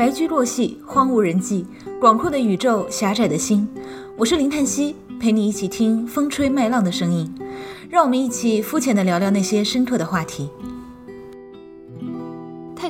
白驹过隙，荒无人迹，广阔的宇宙，狭窄的心。我是林叹息，陪你一起听风吹麦浪的声音。让我们一起肤浅的聊聊那些深刻的话题。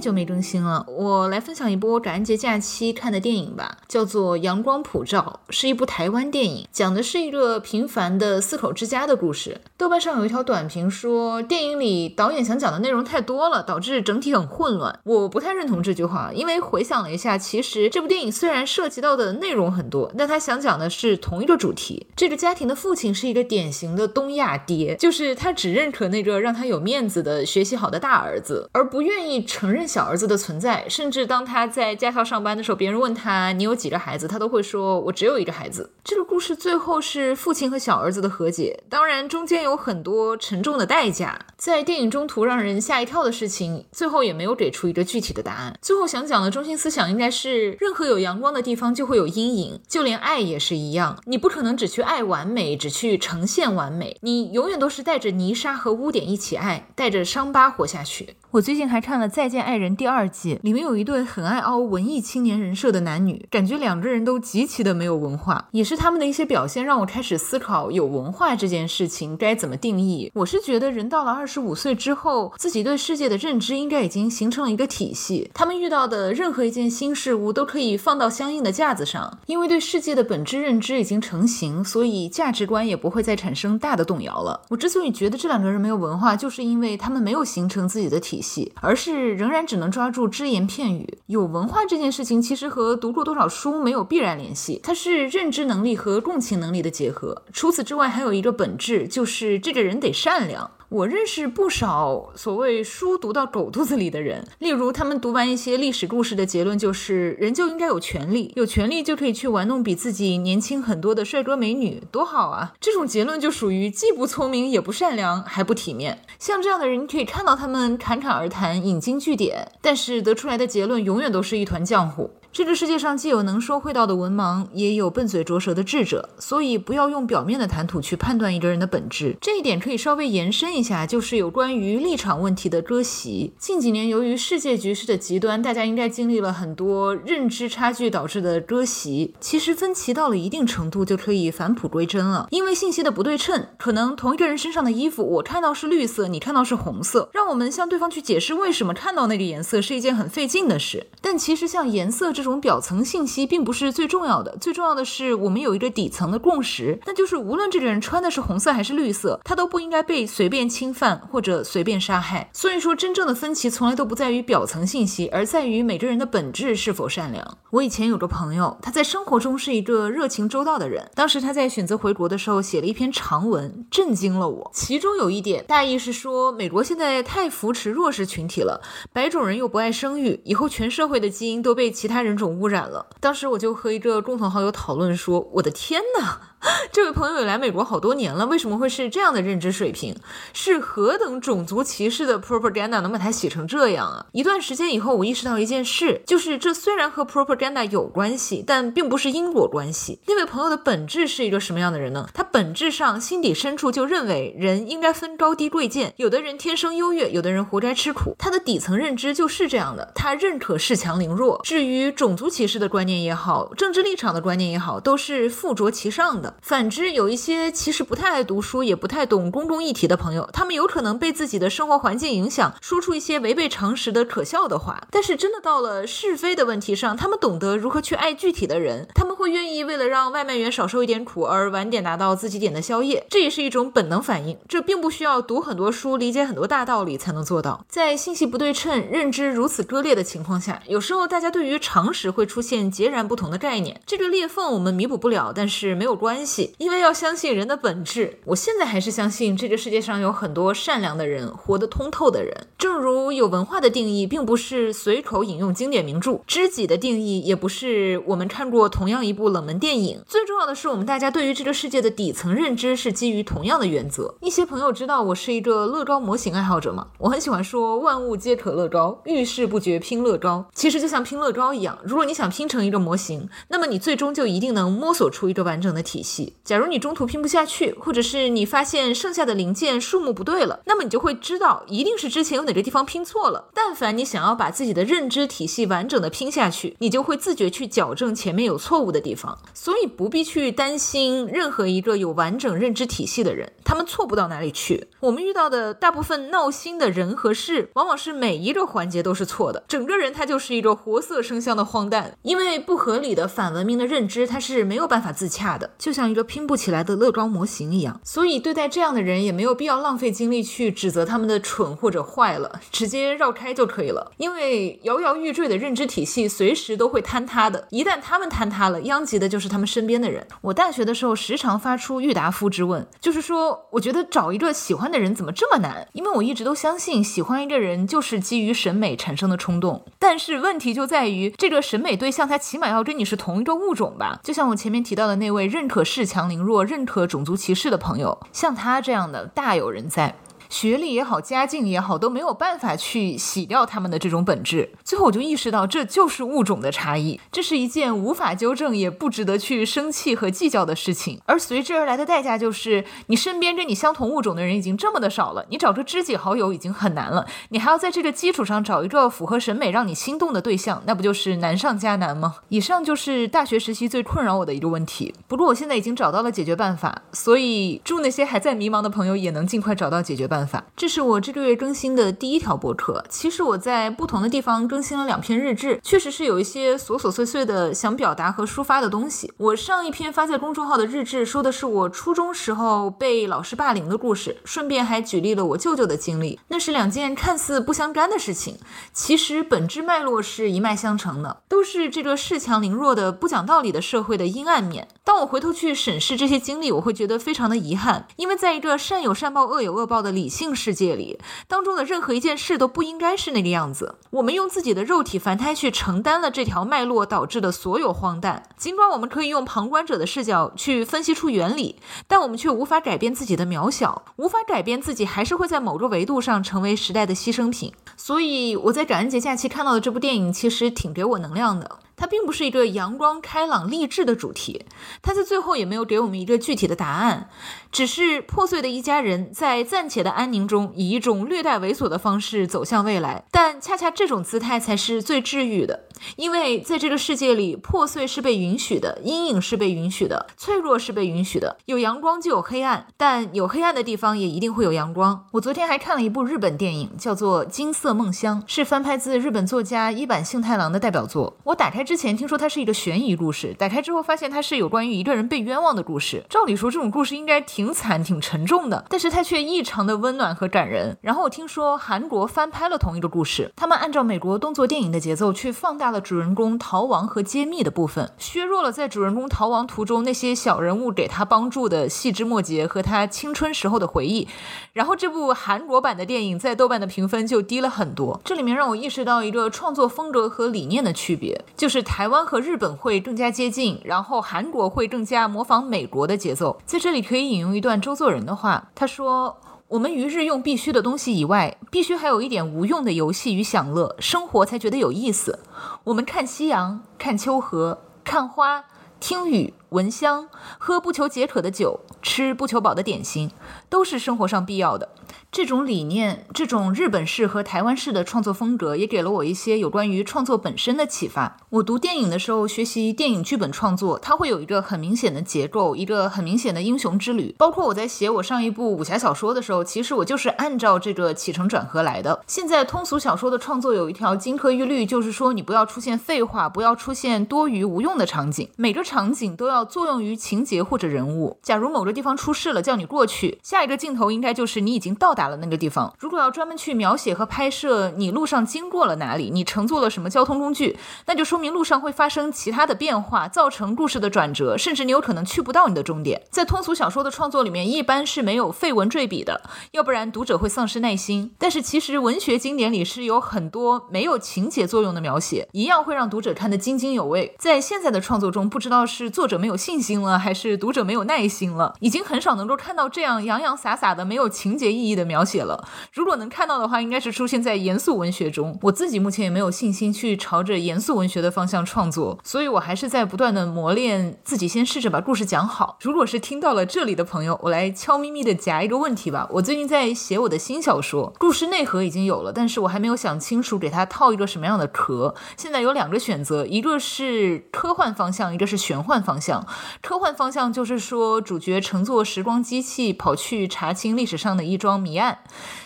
太久没更新了，我来分享一波感恩节假期看的电影吧，叫做《阳光普照》，是一部台湾电影，讲的是一个平凡的四口之家的故事。豆瓣上有一条短评说，电影里导演想讲的内容太多了，导致整体很混乱。我不太认同这句话，因为回想了一下，其实这部电影虽然涉及到的内容很多，但他想讲的是同一个主题。这个家庭的父亲是一个典型的东亚爹，就是他只认可那个让他有面子的学习好的大儿子，而不愿意承认。小儿子的存在，甚至当他在驾校上班的时候，别人问他你有几个孩子，他都会说我只有一个孩子。这个故事最后是父亲和小儿子的和解，当然中间有很多沉重的代价。在电影中途让人吓一跳的事情，最后也没有给出一个具体的答案。最后想讲的中心思想应该是，任何有阳光的地方就会有阴影，就连爱也是一样。你不可能只去爱完美，只去呈现完美，你永远都是带着泥沙和污点一起爱，带着伤疤活下去。我最近还看了《再见爱》人第二季，里面有一对很爱凹文艺青年人设的男女，感觉两个人都极其的没有文化，也是他们的一些表现让我开始思考有文化这件事情该怎么定义。我是觉得人到了二十五岁之后，自己对世界的认知应该已经形成了一个体系，他们遇到的任何一件新事物都可以放到相应的架子上，因为对世界的本质认知已经成型，所以价值观也不会再产生大的动摇了。我之所以觉得这两个人没有文化，就是因为他们没有形成自己的体。系，而是仍然只能抓住只言片语。有文化这件事情，其实和读过多少书没有必然联系，它是认知能力和共情能力的结合。除此之外，还有一个本质，就是这个人得善良。我认识不少所谓书读到狗肚子里的人，例如他们读完一些历史故事的结论就是人就应该有权利，有权利就可以去玩弄比自己年轻很多的帅哥美女，多好啊！这种结论就属于既不聪明也不善良还不体面。像这样的人，你可以看到他们侃侃而谈，引经据典，但是得出来的结论永远都是一团浆糊。这个世界上既有能说会道的文盲，也有笨嘴拙舌的智者，所以不要用表面的谈吐去判断一个人的本质。这一点可以稍微延伸一下，就是有关于立场问题的割席。近几年，由于世界局势的极端，大家应该经历了很多认知差距导致的割席。其实分歧到了一定程度，就可以返璞归真了。因为信息的不对称，可能同一个人身上的衣服，我看到是绿色，你看到是红色，让我们向对方去解释为什么看到那个颜色是一件很费劲的事。但其实像颜色这这种表层信息并不是最重要的，最重要的是我们有一个底层的共识，那就是无论这个人穿的是红色还是绿色，他都不应该被随便侵犯或者随便杀害。所以说，真正的分歧从来都不在于表层信息，而在于每个人的本质是否善良。我以前有个朋友，他在生活中是一个热情周到的人，当时他在选择回国的时候写了一篇长文，震惊了我。其中有一点大意是说，美国现在太扶持弱势群体了，白种人又不爱生育，以后全社会的基因都被其他人种污。染了。当时我就和一个共同好友讨论说：“我的天哪！” 这位朋友也来美国好多年了，为什么会是这样的认知水平？是何等种族歧视的 propaganda 能把它写成这样啊？一段时间以后，我意识到一件事，就是这虽然和 propaganda 有关系，但并不是因果关系。那位朋友的本质是一个什么样的人呢？他本质上心底深处就认为人应该分高低贵贱，有的人天生优越，有的人活该吃苦。他的底层认知就是这样的，他认可恃强凌弱。至于种族歧视的观念也好，政治立场的观念也好，都是附着其上的。反之，有一些其实不太爱读书，也不太懂公共议题的朋友，他们有可能被自己的生活环境影响，说出一些违背常识的可笑的话。但是，真的到了是非的问题上，他们懂得如何去爱具体的人，他们会愿意为了让外卖员少受一点苦而晚点拿到自己点的宵夜，这也是一种本能反应。这并不需要读很多书，理解很多大道理才能做到。在信息不对称、认知如此割裂的情况下，有时候大家对于常识会出现截然不同的概念，这个裂缝我们弥补不了，但是没有关。关系，因为要相信人的本质。我现在还是相信这个世界上有很多善良的人，活得通透的人。正如有文化的定义，并不是随口引用经典名著；知己的定义，也不是我们看过同样一部冷门电影。最重要的是，我们大家对于这个世界的底层认知是基于同样的原则。一些朋友知道我是一个乐高模型爱好者吗？我很喜欢说万物皆可乐高，遇事不决拼乐高。其实就像拼乐高一样，如果你想拼成一个模型，那么你最终就一定能摸索出一个完整的体系假如你中途拼不下去，或者是你发现剩下的零件数目不对了，那么你就会知道一定是之前有哪个地方拼错了。但凡你想要把自己的认知体系完整的拼下去，你就会自觉去矫正前面有错误的地方。所以不必去担心任何一个有完整认知体系的人，他们错不到哪里去。我们遇到的大部分闹心的人和事，往往是每一个环节都是错的，整个人他就是一个活色生香的荒诞。因为不合理的反文明的认知，它是没有办法自洽的，就像一个拼不起来的乐高模型一样。所以对待这样的人，也没有必要浪费精力去指责他们的蠢或者坏了，直接绕开就可以了。因为摇摇欲坠的认知体系随时都会坍塌的，一旦他们坍塌了，殃及的就是他们身边的人。我大学的时候时常发出郁达夫之问，就是说，我觉得找一个喜欢的人怎么这么难？因为我一直都相信，喜欢一个人就是基于审美产生的冲动。但是问题就在于，这个审美对象他起码要跟你是同一个物种吧？就像我前面提到的那位认可恃强凌弱、认可种族歧视的朋友，像他这样的大有人在。学历也好，家境也好，都没有办法去洗掉他们的这种本质。最后我就意识到，这就是物种的差异，这是一件无法纠正也不值得去生气和计较的事情。而随之而来的代价就是，你身边跟你相同物种的人已经这么的少了，你找个知己好友已经很难了，你还要在这个基础上找一个符合审美让你心动的对象，那不就是难上加难吗？以上就是大学时期最困扰我的一个问题。不过我现在已经找到了解决办法，所以祝那些还在迷茫的朋友也能尽快找到解决办。办法，这是我这个月更新的第一条博客。其实我在不同的地方更新了两篇日志，确实是有一些琐琐碎碎的想表达和抒发的东西。我上一篇发在公众号的日志，说的是我初中时候被老师霸凌的故事，顺便还举例了我舅舅的经历。那是两件看似不相干的事情，其实本质脉络是一脉相承的，都是这个恃强凌弱的不讲道理的社会的阴暗面。当我回头去审视这些经历，我会觉得非常的遗憾，因为在一个善有善报、恶有恶报的理。性世界里当中的任何一件事都不应该是那个样子。我们用自己的肉体凡胎去承担了这条脉络导致的所有荒诞。尽管我们可以用旁观者的视角去分析出原理，但我们却无法改变自己的渺小，无法改变自己，还是会在某个维度上成为时代的牺牲品。所以我在感恩节假期看到的这部电影，其实挺给我能量的。它并不是一个阳光开朗励志的主题，它在最后也没有给我们一个具体的答案，只是破碎的一家人在暂且的安宁中，以一种略带猥琐的方式走向未来。但恰恰这种姿态才是最治愈的，因为在这个世界里，破碎是被允许的，阴影是被允许的，脆弱是被允许的。有阳光就有黑暗，但有黑暗的地方也一定会有阳光。我昨天还看了一部日本电影，叫做《金色梦乡》，是翻拍自日本作家一坂幸太郎的代表作。我打开。之前听说它是一个悬疑故事，打开之后发现它是有关于一个人被冤枉的故事。照理说这种故事应该挺惨、挺沉重的，但是它却异常的温暖和感人。然后我听说韩国翻拍了同一个故事，他们按照美国动作电影的节奏去放大了主人公逃亡和揭秘的部分，削弱了在主人公逃亡途中那些小人物给他帮助的细枝末节和他青春时候的回忆。然后这部韩国版的电影在豆瓣的评分就低了很多。这里面让我意识到一个创作风格和理念的区别，就是。台湾和日本会更加接近，然后韩国会更加模仿美国的节奏。在这里可以引用一段周作人的话，他说：“我们于日用必须的东西以外，必须还有一点无用的游戏与享乐，生活才觉得有意思。我们看夕阳，看秋河，看花，听雨，闻香，喝不求解渴的酒，吃不求饱的点心，都是生活上必要的。”这种理念，这种日本式和台湾式的创作风格，也给了我一些有关于创作本身的启发。我读电影的时候，学习电影剧本创作，它会有一个很明显的结构，一个很明显的英雄之旅。包括我在写我上一部武侠小说的时候，其实我就是按照这个起承转合来的。现在通俗小说的创作有一条金科玉律，就是说你不要出现废话，不要出现多余无用的场景，每个场景都要。作用于情节或者人物。假如某个地方出事了，叫你过去，下一个镜头应该就是你已经到达了那个地方。如果要专门去描写和拍摄你路上经过了哪里，你乘坐了什么交通工具，那就说明路上会发生其他的变化，造成故事的转折，甚至你有可能去不到你的终点。在通俗小说的创作里面，一般是没有废文赘笔的，要不然读者会丧失耐心。但是其实文学经典里是有很多没有情节作用的描写，一样会让读者看得津津有味。在现在的创作中，不知道是作者没有有信心了，还是读者没有耐心了，已经很少能够看到这样洋洋洒洒的没有情节意义的描写了。如果能看到的话，应该是出现在严肃文学中。我自己目前也没有信心去朝着严肃文学的方向创作，所以我还是在不断的磨练自己，先试着把故事讲好。如果是听到了这里的朋友，我来悄咪咪的夹一个问题吧。我最近在写我的新小说，故事内核已经有了，但是我还没有想清楚给它套一个什么样的壳。现在有两个选择，一个是科幻方向，一个是玄幻方向科幻方向就是说，主角乘坐时光机器跑去查清历史上的一桩谜案。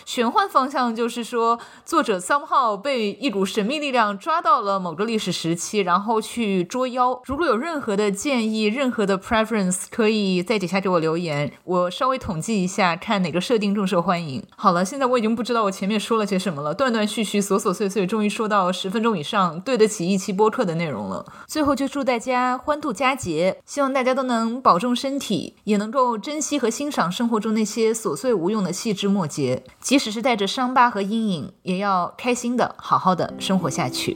玄幻方向就是说，作者 somehow 被一股神秘力量抓到了某个历史时期，然后去捉妖。如果有任何的建议、任何的 preference，可以在底下给我留言，我稍微统计一下，看哪个设定更受欢迎。好了，现在我已经不知道我前面说了些什么了，断断续续、琐琐碎碎，终于说到十分钟以上，对得起一期播客的内容了。最后就祝大家欢度佳节，希望大家都能保重身体，也能够珍惜和欣赏生活中那些琐碎无用的细枝末节。即使是带着伤疤和阴影，也要开心的、好好的生活下去。